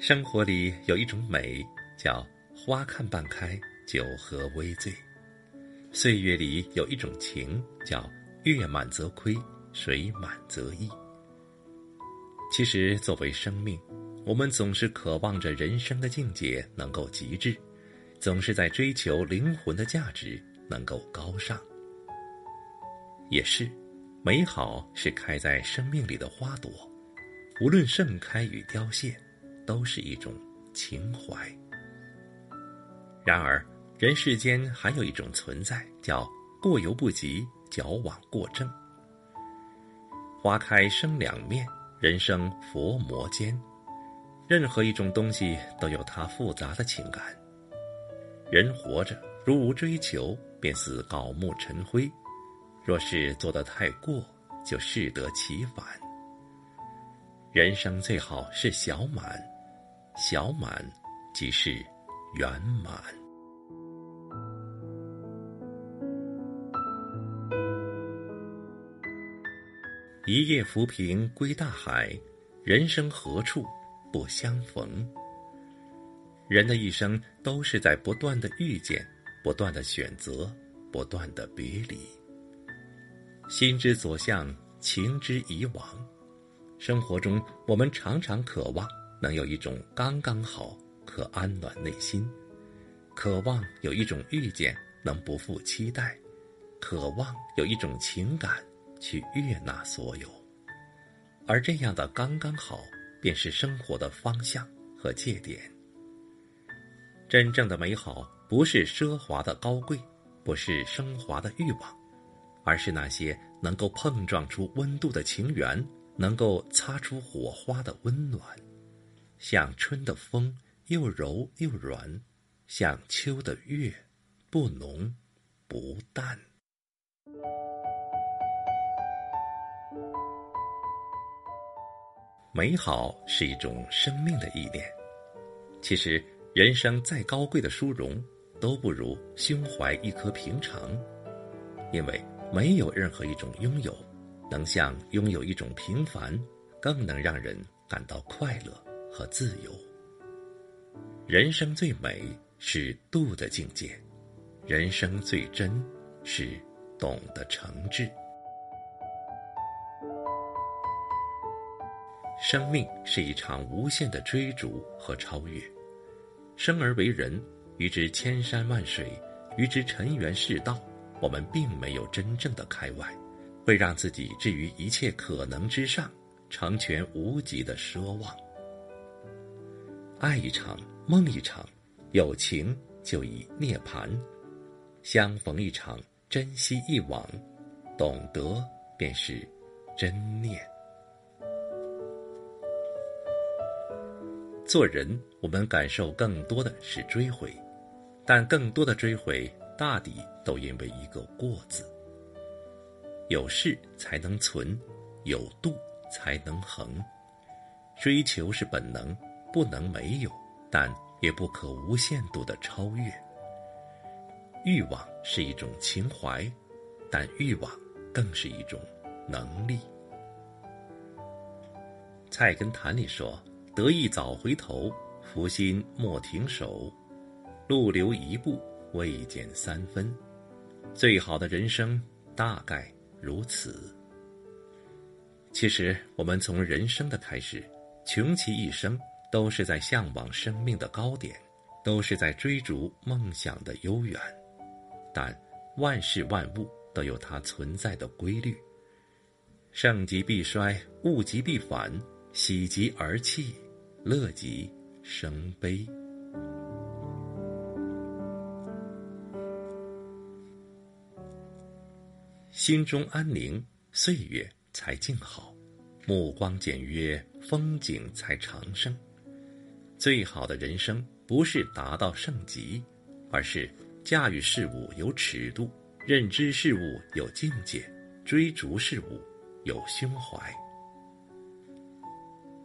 生活里有一种美，叫花看半开，酒喝微醉；岁月里有一种情，叫月满则亏，水满则溢。其实，作为生命，我们总是渴望着人生的境界能够极致，总是在追求灵魂的价值能够高尚。也是，美好是开在生命里的花朵，无论盛开与凋谢。都是一种情怀。然而，人世间还有一种存在，叫过犹不及，矫枉过正。花开生两面，人生佛魔间。任何一种东西都有它复杂的情感。人活着，如无追求，便似槁木尘灰；若是做得太过，就适得其反。人生最好是小满。小满，即是圆满。一夜浮萍归大海，人生何处不相逢？人的一生都是在不断的遇见，不断的选择，不断的别离。心之所向，情之以往。生活中，我们常常渴望。能有一种刚刚好，可安暖内心；渴望有一种遇见，能不负期待；渴望有一种情感，去悦纳所有。而这样的刚刚好，便是生活的方向和界点。真正的美好，不是奢华的高贵，不是升华的欲望，而是那些能够碰撞出温度的情缘，能够擦出火花的温暖。像春的风，又柔又软；像秋的月，不浓不淡。美好是一种生命的意念。其实，人生再高贵的殊荣，都不如胸怀一颗平常。因为没有任何一种拥有，能像拥有一种平凡，更能让人感到快乐。和自由。人生最美是度的境界，人生最真是懂得诚挚。生命是一场无限的追逐和超越。生而为人，于之千山万水，于之尘缘世道，我们并没有真正的开外，会让自己置于一切可能之上，成全无极的奢望。爱一场，梦一场，有情就已涅槃；相逢一场，珍惜一往，懂得便是真念。做人，我们感受更多的是追悔，但更多的追悔，大抵都因为一个“过”字。有事才能存，有度才能恒。追求是本能。不能没有，但也不可无限度的超越。欲望是一种情怀，但欲望更是一种能力。菜根谭里说：“得意早回头，福心莫停手。路留一步，未减三分。最好的人生大概如此。”其实，我们从人生的开始，穷其一生。都是在向往生命的高点，都是在追逐梦想的悠远，但万事万物都有它存在的规律。盛极必衰，物极必反，喜极而泣，乐极生悲。心中安宁，岁月才静好；目光简约，风景才长生。最好的人生不是达到圣极，而是驾驭事物有尺度，认知事物有境界，追逐事物有胸怀。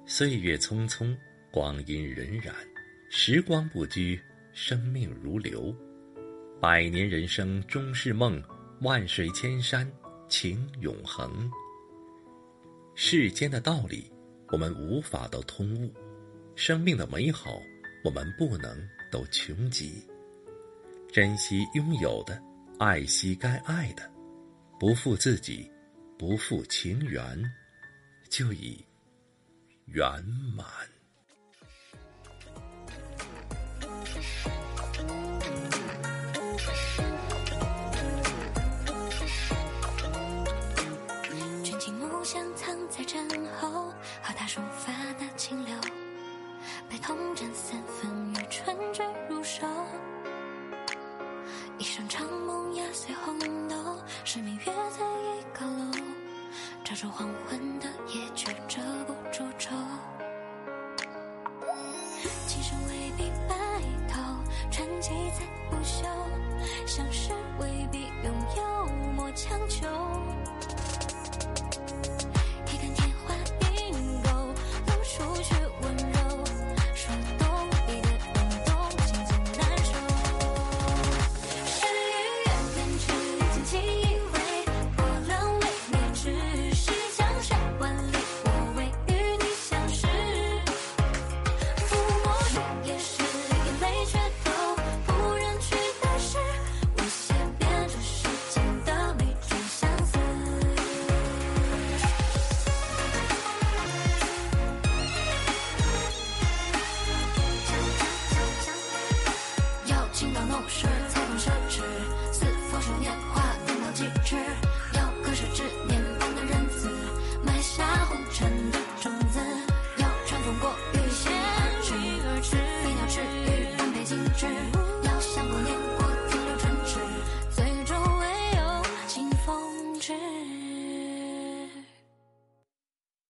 岁月匆匆，光阴荏苒，时光不居，生命如流。百年人生终是梦，万水千山情永恒。世间的道理，我们无法都通悟。生命的美好，我们不能都穷极。珍惜拥有的，爱惜该爱的，不负自己，不负情缘，就已圆满。是明月在一高楼。照着黄昏的夜，却遮不住愁。今生未必白头，传奇在不朽。相识未必拥有，莫强求。